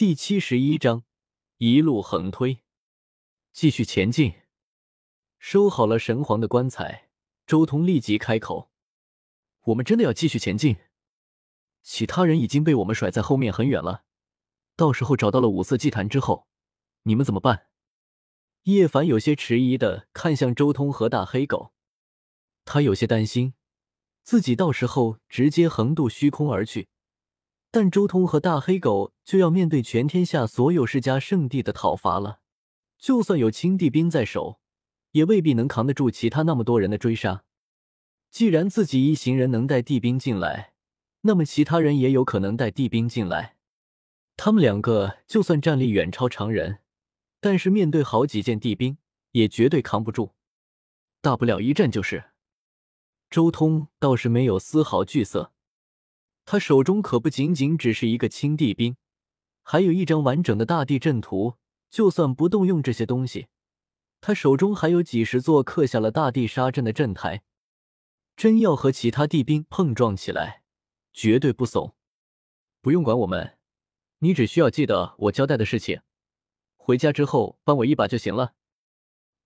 第七十一章，一路横推，继续前进。收好了神皇的棺材，周通立即开口：“我们真的要继续前进？其他人已经被我们甩在后面很远了，到时候找到了五色祭坛之后，你们怎么办？”叶凡有些迟疑的看向周通和大黑狗，他有些担心自己到时候直接横渡虚空而去。但周通和大黑狗就要面对全天下所有世家圣地的讨伐了，就算有青帝兵在手，也未必能扛得住其他那么多人的追杀。既然自己一行人能带帝兵进来，那么其他人也有可能带帝兵进来。他们两个就算战力远超常人，但是面对好几件帝兵，也绝对扛不住。大不了一战就是。周通倒是没有丝毫惧色。他手中可不仅仅只是一个青帝兵，还有一张完整的大地阵图。就算不动用这些东西，他手中还有几十座刻下了大地杀阵的阵台。真要和其他帝兵碰撞起来，绝对不怂。不用管我们，你只需要记得我交代的事情，回家之后帮我一把就行了。”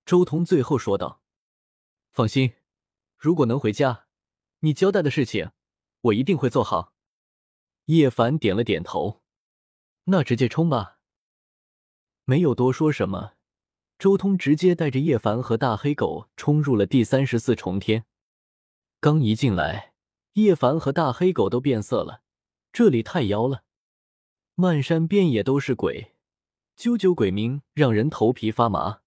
周通最后说道。“放心，如果能回家，你交代的事情，我一定会做好。”叶凡点了点头，那直接冲吧。没有多说什么，周通直接带着叶凡和大黑狗冲入了第三十四重天。刚一进来，叶凡和大黑狗都变色了，这里太妖了，漫山遍野都是鬼，啾啾鬼鸣，让人头皮发麻。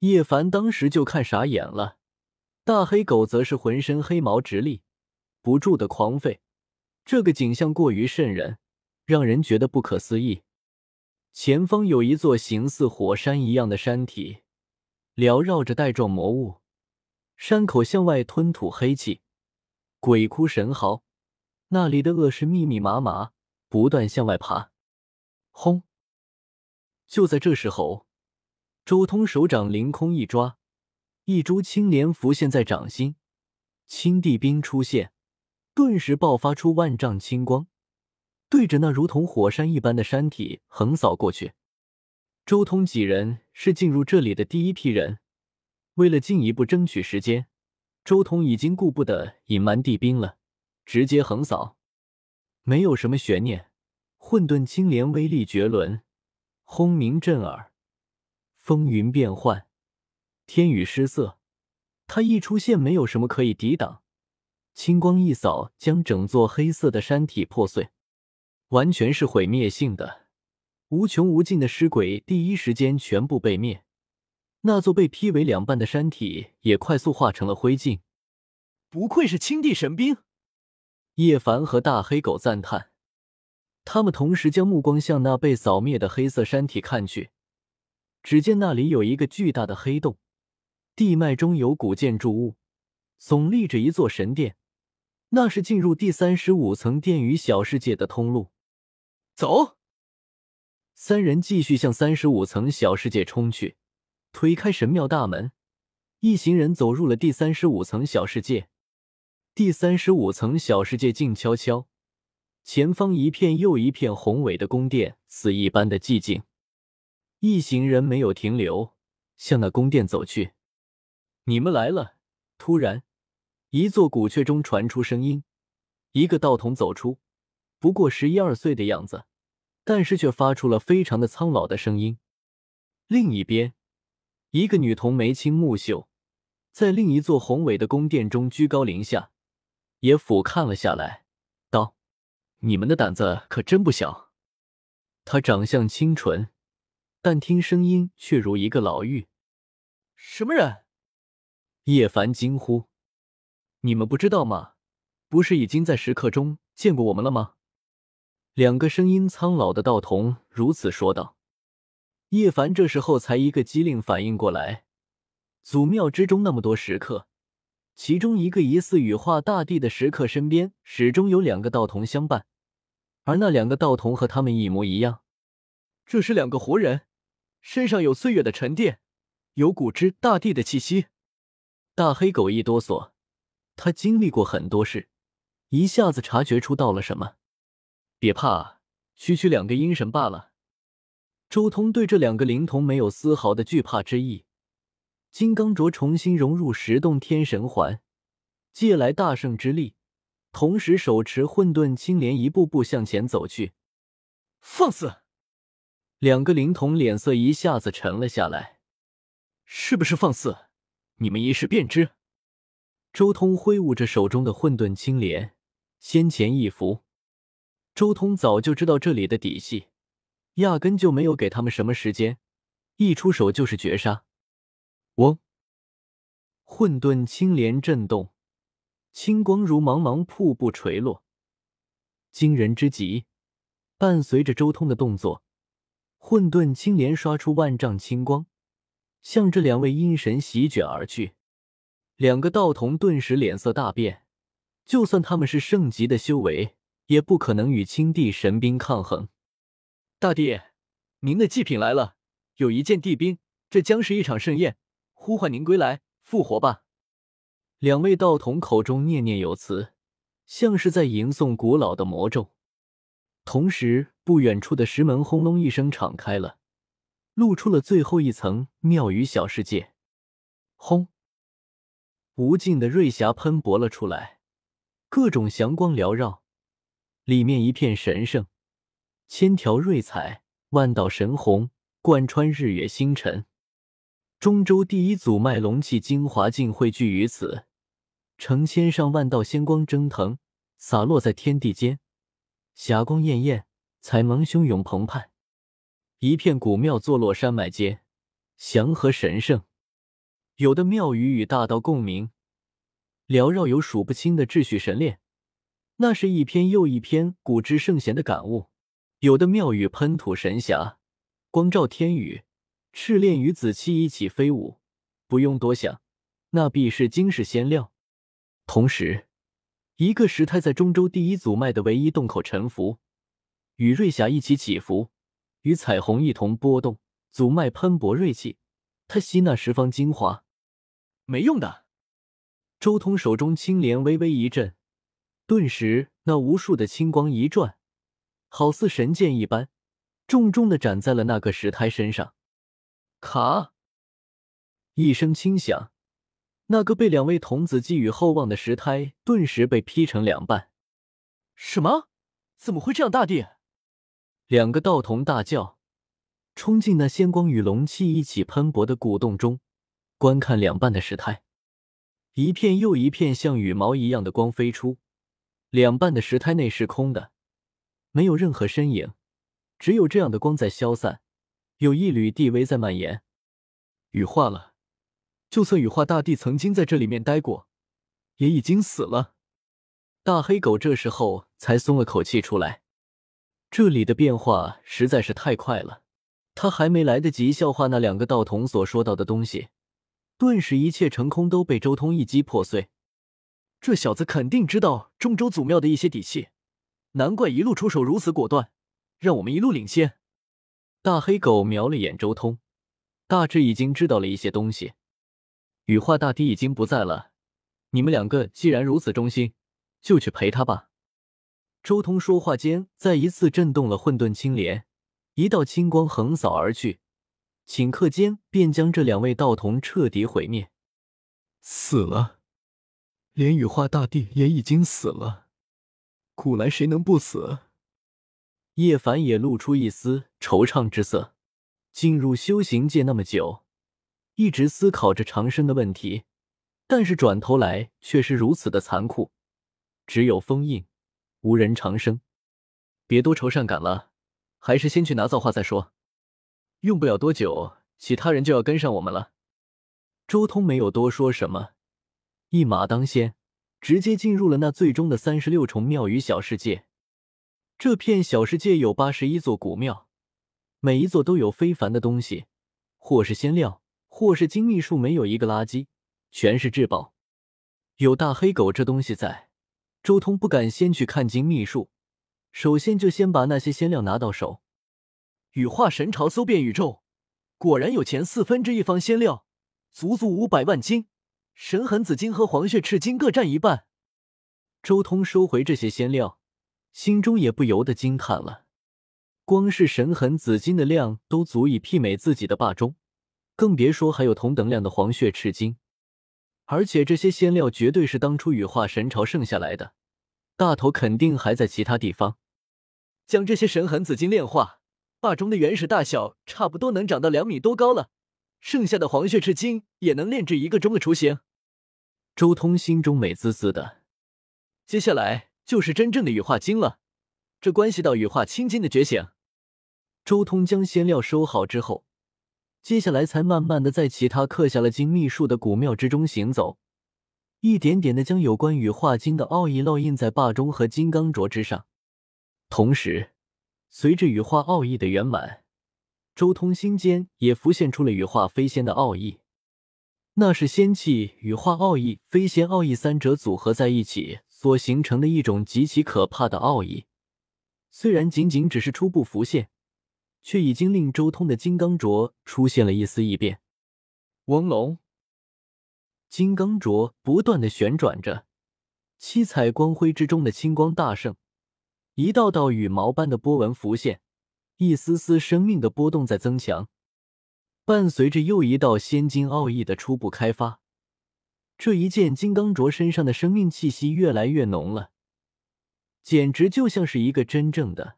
叶凡当时就看傻眼了，大黑狗则是浑身黑毛直立，不住的狂吠。这个景象过于瘆人，让人觉得不可思议。前方有一座形似火山一样的山体，缭绕着带状魔物，山口向外吞吐黑气，鬼哭神嚎。那里的恶尸密密麻麻，不断向外爬。轰！就在这时候，周通手掌凌空一抓，一株青莲浮现在掌心，青帝兵出现。顿时爆发出万丈青光，对着那如同火山一般的山体横扫过去。周通几人是进入这里的第一批人，为了进一步争取时间，周通已经顾不得隐瞒地兵了，直接横扫，没有什么悬念。混沌青莲威力绝伦，轰鸣震耳，风云变幻，天宇失色。他一出现，没有什么可以抵挡。青光一扫，将整座黑色的山体破碎，完全是毁灭性的。无穷无尽的尸鬼第一时间全部被灭，那座被劈为两半的山体也快速化成了灰烬。不愧是青帝神兵，叶凡和大黑狗赞叹。他们同时将目光向那被扫灭的黑色山体看去，只见那里有一个巨大的黑洞，地脉中有古建筑物，耸立着一座神殿。那是进入第三十五层殿宇小世界的通路。走，三人继续向三十五层小世界冲去，推开神庙大门，一行人走入了第三十五层小世界。第三十五层小世界静悄悄，前方一片又一片宏伟的宫殿，死一般的寂静。一行人没有停留，向那宫殿走去。你们来了！突然。一座古阙中传出声音，一个道童走出，不过十一二岁的样子，但是却发出了非常的苍老的声音。另一边，一个女童眉清目秀，在另一座宏伟的宫殿中居高临下，也俯瞰了下来，道：“你们的胆子可真不小。”她长相清纯，但听声音却如一个老妪。什么人？叶凡惊呼。你们不知道吗？不是已经在石刻中见过我们了吗？两个声音苍老的道童如此说道。叶凡这时候才一个机灵反应过来，祖庙之中那么多石刻，其中一个疑似羽化大帝的石刻身边始终有两个道童相伴，而那两个道童和他们一模一样。这是两个活人，身上有岁月的沉淀，有古之大帝的气息。大黑狗一哆嗦。他经历过很多事，一下子察觉出到了什么。别怕，区区两个阴神罢了。周通对这两个灵童没有丝毫的惧怕之意。金刚镯重新融入十洞天神环，借来大圣之力，同时手持混沌青莲，一步步向前走去。放肆！两个灵童脸色一下子沉了下来。是不是放肆？你们一试便知。周通挥舞着手中的混沌青莲，先前一拂。周通早就知道这里的底细，压根就没有给他们什么时间，一出手就是绝杀。嗡！混沌青莲震动，青光如茫茫瀑布垂落，惊人之极。伴随着周通的动作，混沌青莲刷出万丈青光，向这两位阴神席卷而去。两个道童顿时脸色大变，就算他们是圣级的修为，也不可能与青帝神兵抗衡。大帝，您的祭品来了，有一件帝兵，这将是一场盛宴。呼唤您归来，复活吧！两位道童口中念念有词，像是在吟诵古老的魔咒。同时，不远处的石门轰隆一声敞开了，露出了最后一层庙宇小世界。轰！无尽的瑞霞喷薄了出来，各种祥光缭绕，里面一片神圣，千条瑞彩，万道神虹，贯穿日月星辰。中州第一祖脉龙气精华尽汇聚于此，成千上万道仙光蒸腾，洒落在天地间，霞光艳艳，彩芒汹涌澎湃。一片古庙坐落山脉间，祥和神圣。有的庙宇与大道共鸣，缭绕有数不清的秩序神炼，那是一篇又一篇古之圣贤的感悟。有的庙宇喷吐神霞，光照天宇。赤练与紫气一起飞舞，不用多想，那必是惊世仙料。同时，一个石胎在中州第一祖脉的唯一洞口沉浮，与瑞霞一起起伏，与彩虹一同波动。祖脉喷薄锐气，它吸纳十方精华。没用的。周通手中青莲微微一震，顿时那无数的青光一转，好似神剑一般，重重的斩在了那个石胎身上。卡！一声轻响，那个被两位童子寄予厚望的石胎顿时被劈成两半。什么？怎么会这样？大帝！两个道童大叫，冲进那仙光与龙气一起喷薄的古洞中，观看两半的石胎。一片又一片像羽毛一样的光飞出，两半的石胎内是空的，没有任何身影，只有这样的光在消散。有一缕地威在蔓延，羽化了。就算羽化大帝曾经在这里面待过，也已经死了。大黑狗这时候才松了口气出来。这里的变化实在是太快了，他还没来得及消化那两个道童所说到的东西，顿时一切成空都被周通一击破碎。这小子肯定知道中州祖庙的一些底细，难怪一路出手如此果断，让我们一路领先。大黑狗瞄了眼周通，大致已经知道了一些东西。羽化大帝已经不在了，你们两个既然如此忠心，就去陪他吧。周通说话间，再一次震动了混沌青莲，一道青光横扫而去，顷刻间便将这两位道童彻底毁灭。死了，连羽化大帝也已经死了，古来谁能不死？叶凡也露出一丝惆怅之色。进入修行界那么久，一直思考着长生的问题，但是转头来却是如此的残酷。只有封印，无人长生。别多愁善感了，还是先去拿造化再说。用不了多久，其他人就要跟上我们了。周通没有多说什么，一马当先，直接进入了那最终的三十六重庙宇小世界。这片小世界有八十一座古庙，每一座都有非凡的东西，或是仙料，或是精密术，没有一个垃圾，全是至宝。有大黑狗这东西在，周通不敢先去看精密术，首先就先把那些仙料拿到手。羽化神朝搜遍宇宙，果然有前四分之一方仙料，足足五百万斤，神痕紫金和黄血赤金各占一半。周通收回这些仙料。心中也不由得惊叹了。光是神痕紫金的量都足以媲美自己的霸中，更别说还有同等量的黄血赤金。而且这些仙料绝对是当初羽化神朝剩下来的，大头肯定还在其他地方。将这些神痕紫金炼化，霸中的原始大小差不多能长到两米多高了，剩下的黄血赤金也能炼制一个钟的雏形。周通心中美滋滋的。接下来就是真正的羽化金了，这关系到羽化青金的觉醒。周通将仙料收好之后。接下来才慢慢的在其他刻下了金秘术的古庙之中行走，一点点的将有关羽化金的奥义烙印在霸中和金刚镯之上。同时，随着羽化奥义的圆满，周通心间也浮现出了羽化飞仙的奥义。那是仙气、羽化奥义、飞仙奥义三者组合在一起所形成的一种极其可怕的奥义。虽然仅仅只是初步浮现。却已经令周通的金刚镯出现了一丝异变。翁龙，金刚镯不断的旋转着，七彩光辉之中的青光大盛，一道道羽毛般的波纹浮现，一丝丝生命的波动在增强。伴随着又一道仙金奥义的初步开发，这一件金刚镯身上的生命气息越来越浓了，简直就像是一个真正的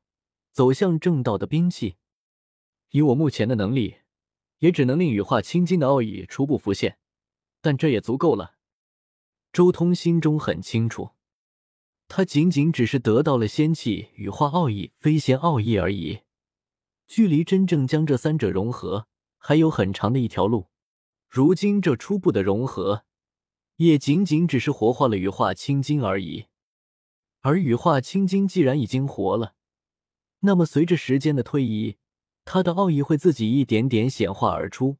走向正道的兵器。以我目前的能力，也只能令羽化青金的奥义初步浮现，但这也足够了。周通心中很清楚，他仅仅只是得到了仙气、羽化奥义、飞仙奥义而已，距离真正将这三者融合还有很长的一条路。如今这初步的融合，也仅仅只是活化了羽化青金而已。而羽化青金既然已经活了，那么随着时间的推移，他的奥义会自己一点点显化而出，